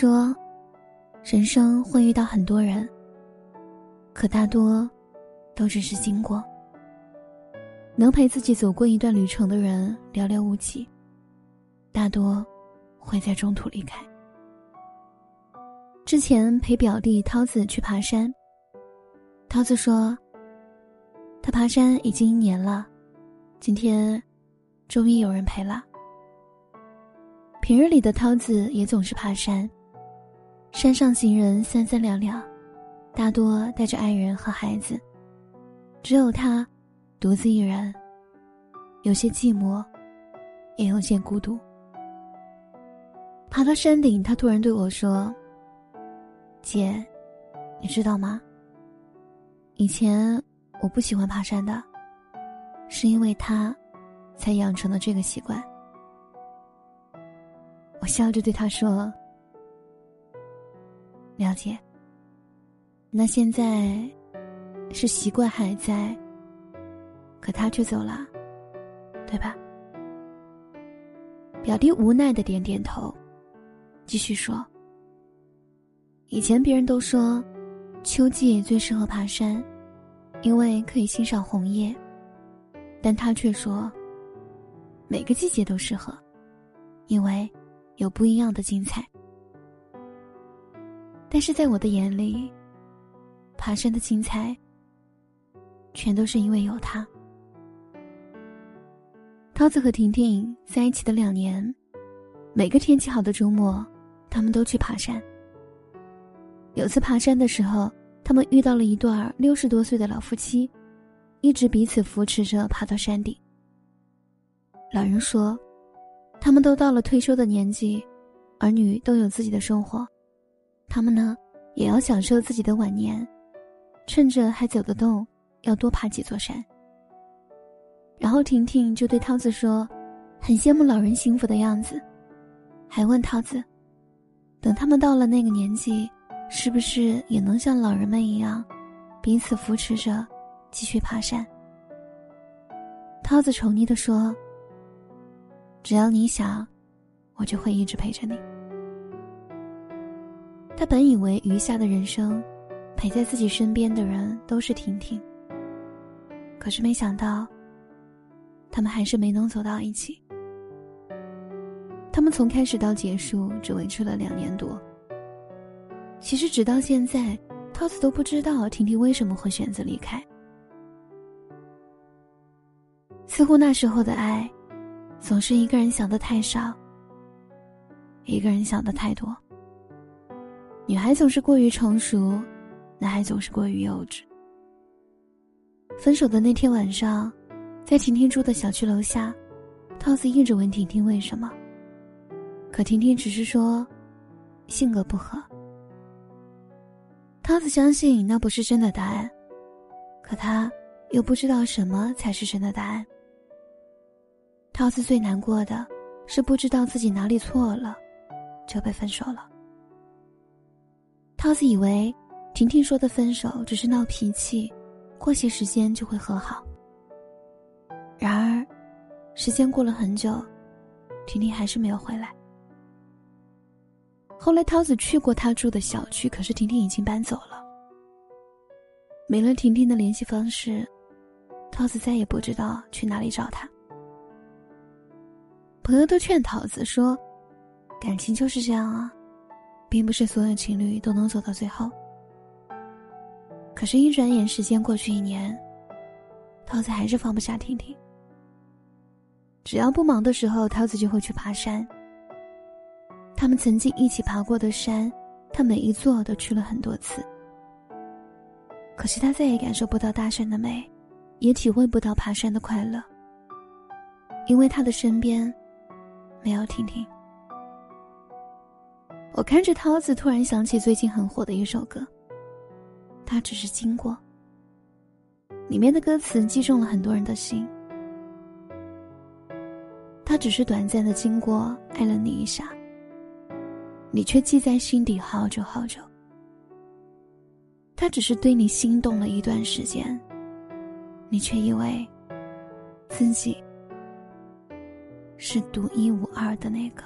说，人生会遇到很多人，可大多都只是经过。能陪自己走过一段旅程的人寥寥无几，大多会在中途离开。之前陪表弟涛子去爬山，涛子说，他爬山已经一年了，今天终于有人陪了。平日里的涛子也总是爬山，山上行人三三两两，大多带着爱人和孩子，只有他独自一人，有些寂寞，也有些孤独。爬到山顶，他突然对我说。姐，你知道吗？以前我不喜欢爬山的，是因为他，才养成了这个习惯。我笑着对他说：“了解。”那现在是习惯还在，可他却走了，对吧？表弟无奈的点点头，继续说。以前别人都说，秋季最适合爬山，因为可以欣赏红叶。但他却说，每个季节都适合，因为有不一样的精彩。但是在我的眼里，爬山的精彩，全都是因为有他。涛子和婷婷在一起的两年，每个天气好的周末，他们都去爬山。有次爬山的时候，他们遇到了一对六十多岁的老夫妻，一直彼此扶持着爬到山顶。老人说：“他们都到了退休的年纪，儿女都有自己的生活，他们呢，也要享受自己的晚年，趁着还走得动，要多爬几座山。”然后婷婷就对涛子说：“很羡慕老人幸福的样子，还问涛子，等他们到了那个年纪。”是不是也能像老人们一样，彼此扶持着，继续爬山？涛子宠溺的说：“只要你想，我就会一直陪着你。”他本以为余下的人生，陪在自己身边的人都是婷婷。可是没想到，他们还是没能走到一起。他们从开始到结束，只维持了两年多。其实，直到现在，涛子都不知道婷婷为什么会选择离开。似乎那时候的爱，总是一个人想的太少，一个人想的太多。女孩总是过于成熟，男孩总是过于幼稚。分手的那天晚上，在婷婷住的小区楼下，涛子一直问婷婷为什么，可婷婷只是说，性格不合。涛子相信那不是真的答案，可他又不知道什么才是真的答案。涛子最难过的是不知道自己哪里错了，就被分手了。涛子以为婷婷说的分手只是闹脾气，过些时间就会和好。然而，时间过了很久，婷婷还是没有回来。后来，涛子去过他住的小区，可是婷婷已经搬走了。没了婷婷的联系方式，涛子再也不知道去哪里找她。朋友都劝桃子说：“感情就是这样啊，并不是所有情侣都能走到最后。”可是，一转眼时间过去一年，桃子还是放不下婷婷。只要不忙的时候，桃子就会去爬山。他们曾经一起爬过的山，他每一座都去了很多次。可是他再也感受不到大山的美，也体会不到爬山的快乐。因为他的身边，没有婷婷。我看着涛子，突然想起最近很火的一首歌。他只是经过。里面的歌词击中了很多人的心。他只是短暂的经过，爱了你一下，你却记在心底好久好久。他只是对你心动了一段时间，你却以为自己是独一无二的那个。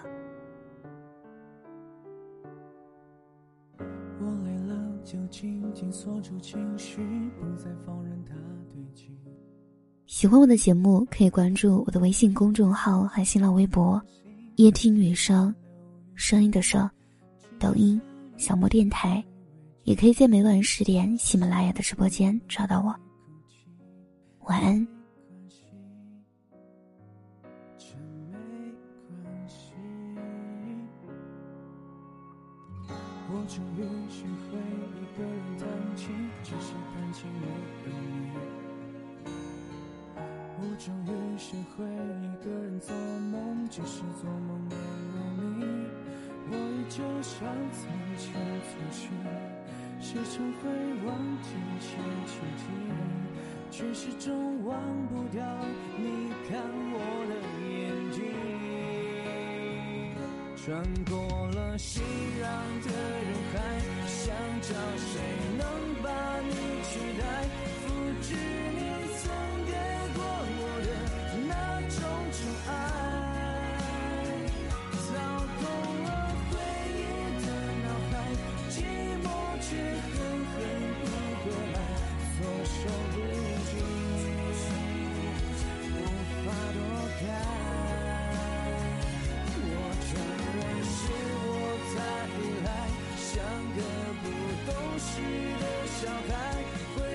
紧锁住情绪，不再放任它堆积。喜欢我的节目，可以关注我的微信公众号和新浪微博“夜听女声”，声音的声，抖音小莫电台。也可以在每晚十点喜马拉雅的直播间找到我。晚安。我终于学会一个人弹琴，只是弹琴没有你。我终于学会一个人做梦，只是做梦没有你。我依旧像从前粗心。时常会忘记前情景，却始终忘不掉你看穿过了熙攘的人海，想找谁？不懂事的小孩会